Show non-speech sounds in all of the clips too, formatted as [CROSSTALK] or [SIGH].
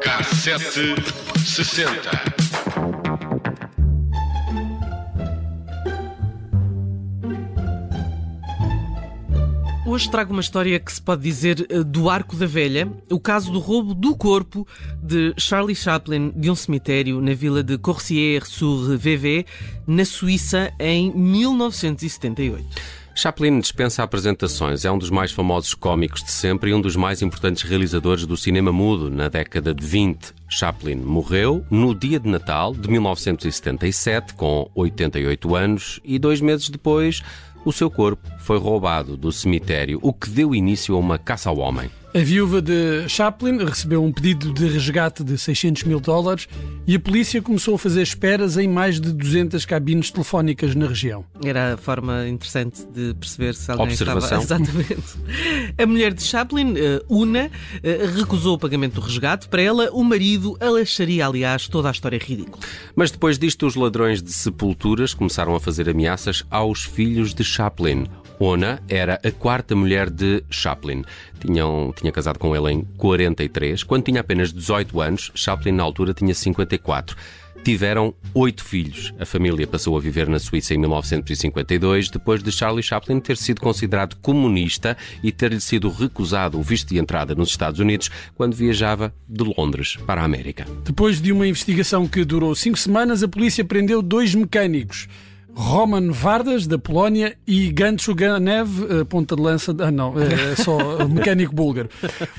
Cassete sessenta. Hoje trago uma história que se pode dizer eh, do Arco da Velha, o caso do roubo do corpo de Charlie Chaplin de um cemitério na vila de Corsier-sur-Vevey, na Suíça, em 1978. Chaplin dispensa apresentações, é um dos mais famosos cómicos de sempre e um dos mais importantes realizadores do cinema mudo na década de 20. Chaplin morreu no dia de Natal de 1977, com 88 anos, e dois meses depois o seu corpo foi roubado do cemitério, o que deu início a uma caça ao homem. A viúva de Chaplin recebeu um pedido de resgate de 600 mil dólares e a polícia começou a fazer esperas em mais de 200 cabines telefónicas na região. Era a forma interessante de perceber se alguém Observação. estava... [LAUGHS] Exatamente. A mulher de Chaplin, eh, Una, eh, recusou o pagamento do resgate. Para ela, o marido acharia, aliás, toda a história ridícula. Mas depois disto, os ladrões de sepulturas começaram a fazer ameaças aos filhos de Chaplin. Ona era a quarta mulher de Chaplin. Tinham, tinha casado com ele em 43. Quando tinha apenas 18 anos, Chaplin, na altura, tinha 54 tiveram oito filhos. A família passou a viver na Suíça em 1952, depois de Charlie Chaplin ter sido considerado comunista e ter-lhe sido recusado o visto de entrada nos Estados Unidos quando viajava de Londres para a América. Depois de uma investigação que durou cinco semanas, a polícia prendeu dois mecânicos. Roman Vardas, da Polónia, e Gancho Ganev, eh, ponta de lança. Ah, não, é só [LAUGHS] mecânico búlgaro.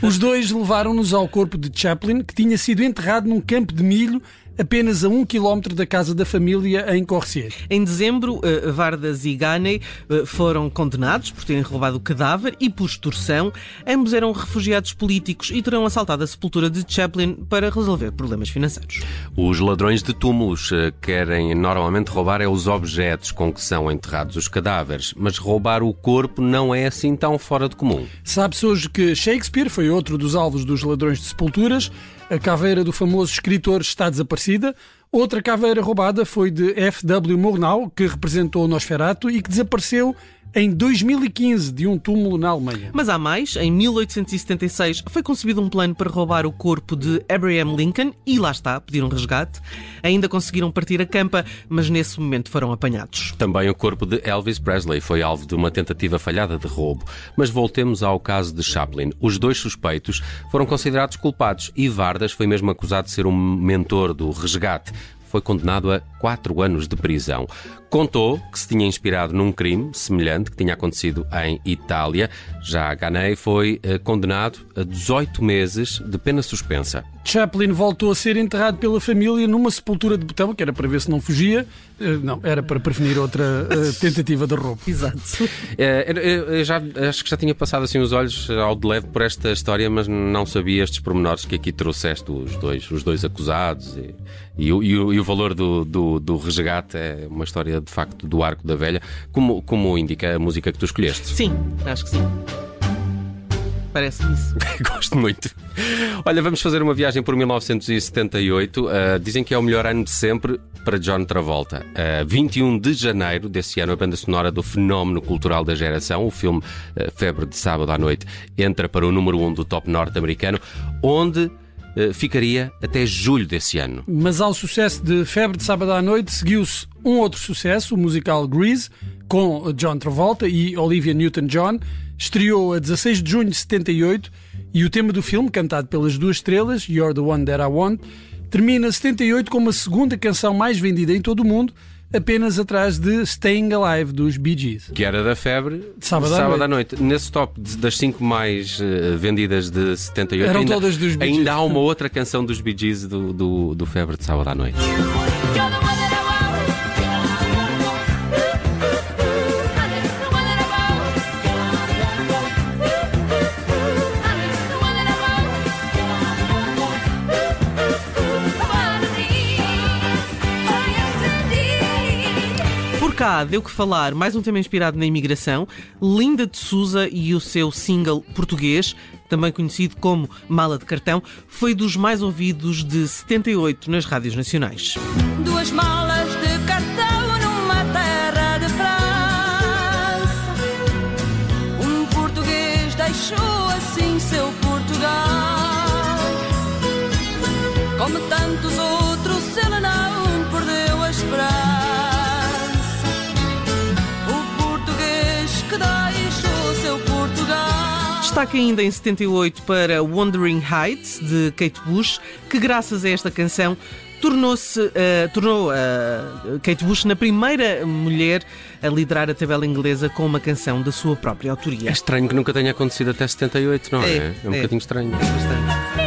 Os dois levaram-nos ao corpo de Chaplin, que tinha sido enterrado num campo de milho apenas a um quilómetro da casa da família em Corsier. Em dezembro, eh, Vardas e Ganey eh, foram condenados por terem roubado o cadáver e por extorsão. Ambos eram refugiados políticos e terão assaltado a sepultura de Chaplin para resolver problemas financeiros. Os ladrões de túmulos eh, querem normalmente roubar é os objetos com que são enterrados os cadáveres, mas roubar o corpo não é assim tão fora de comum. Sabe-se hoje que Shakespeare foi outro dos alvos dos ladrões de sepulturas. A caveira do famoso escritor está desaparecida. Outra caveira roubada foi de F.W. Murnau, que representou Nosferatu e que desapareceu em 2015 de um túmulo na Alemanha. Mas há mais. Em 1876 foi concebido um plano para roubar o corpo de Abraham Lincoln e lá está, pediram resgate. Ainda conseguiram partir a campa, mas nesse momento foram apanhados. Também o corpo de Elvis Presley foi alvo de uma tentativa falhada de roubo. Mas voltemos ao caso de Chaplin. Os dois suspeitos foram considerados culpados e Vardas foi mesmo acusado de ser um mentor do resgate foi condenado a quatro anos de prisão. Contou que se tinha inspirado num crime semelhante que tinha acontecido em Itália. Já Ganei foi eh, condenado a 18 meses de pena suspensa. Chaplin voltou a ser enterrado pela família numa sepultura de botão, que era para ver se não fugia. Eh, não, era para prevenir outra uh, [LAUGHS] tentativa de roubo. Exato. É, eu já, acho que já tinha passado assim os olhos ao de leve por esta história, mas não sabia estes pormenores que aqui trouxeste, os dois, os dois acusados e, e, o, e, o, e o valor do, do, do resgate. É uma história de facto do Arco da Velha, como, como indica a música que tu escolheste. Sim, acho que sim. Parece isso. [LAUGHS] Gosto muito. Olha, vamos fazer uma viagem por 1978. Uh, dizem que é o melhor ano de sempre para John Travolta. Uh, 21 de janeiro desse ano, a banda sonora do fenómeno cultural da geração, o filme uh, Febre de Sábado à Noite, entra para o número 1 um do top norte-americano, onde ficaria até julho desse ano. Mas ao sucesso de Febre de Sábado à Noite seguiu-se um outro sucesso, o musical Grease, com John Travolta e Olivia Newton-John. Estreou a 16 de junho de 78 e o tema do filme, cantado pelas duas estrelas, You're the One That I Want, termina 78 como a segunda canção mais vendida em todo o mundo apenas atrás de Staying Alive dos Bee Gees. Que era da febre de sábado, sábado à, noite. à, noite. Nesse top das cinco mais uh, vendidas de 78, Eram ainda, todas dos Bee Gees. ainda há uma outra canção dos Bee Gees do, do, do febre de sábado à noite. está, deu que falar, mais um tema inspirado na imigração, Linda de Souza e o seu single português, também conhecido como Mala de Cartão, foi dos mais ouvidos de 78 nas rádios nacionais. Duas malas de cartão numa terra de França. Um português deixou assim seu Portugal. Como tantos outros, ele não Destaque ainda em 78 para Wandering Heights, de Kate Bush, que graças a esta canção tornou-se uh, tornou uh, Kate Bush na primeira mulher a liderar a tabela inglesa com uma canção da sua própria autoria. É estranho que nunca tenha acontecido até 78, não é? É, É, um é. bocadinho estranho. É bastante.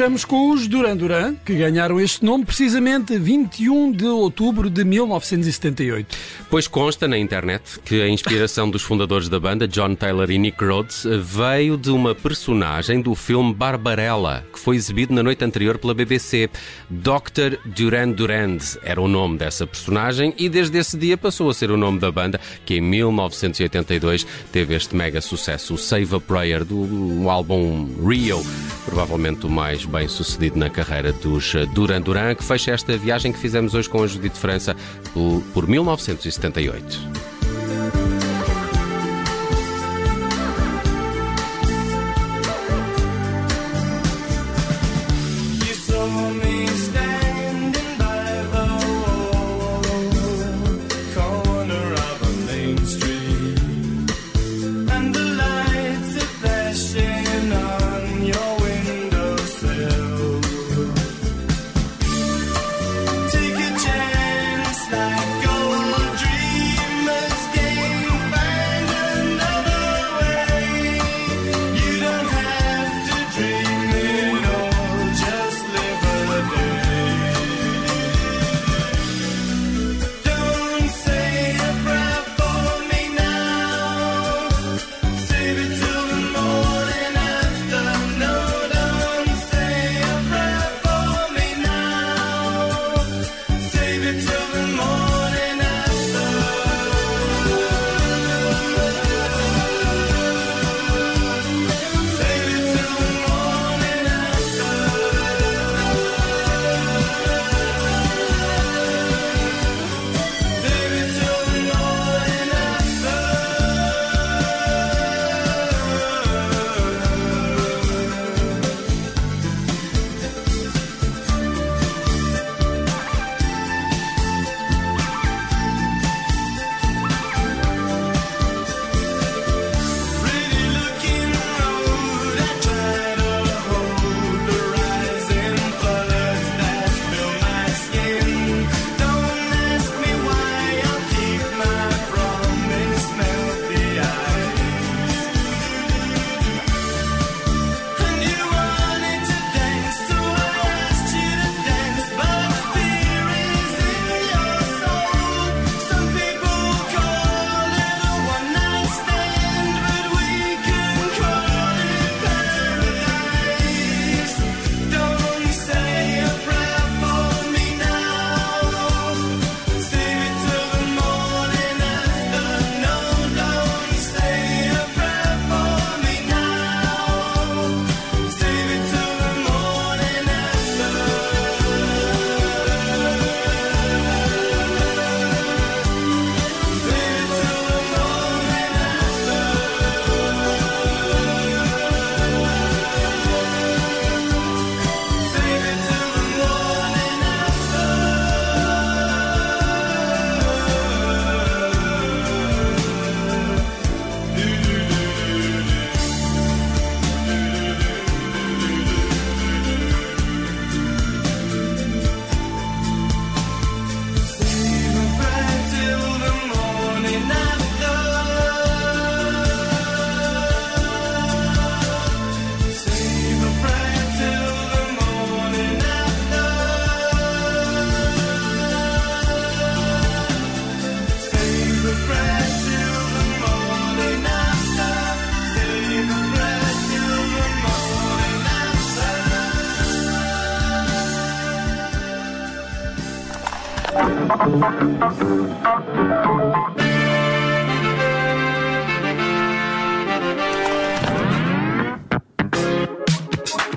Fechamos com os Duran Duran, que ganharam este nome precisamente 21 de outubro de 1978. Pois consta na internet que a inspiração dos fundadores da banda, John Taylor e Nick Rhodes, veio de uma personagem do filme Barbarella, que foi exibido na noite anterior pela BBC. Dr. Duran Durand era o nome dessa personagem e desde esse dia passou a ser o nome da banda, que em 1982 teve este mega sucesso, o Save a Prayer, do álbum Rio, provavelmente o mais bem sucedido na carreira dos Duran Duran, que fecha esta viagem que fizemos hoje com a Judite França por, por 1978.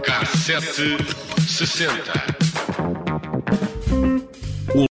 Cassete sessenta.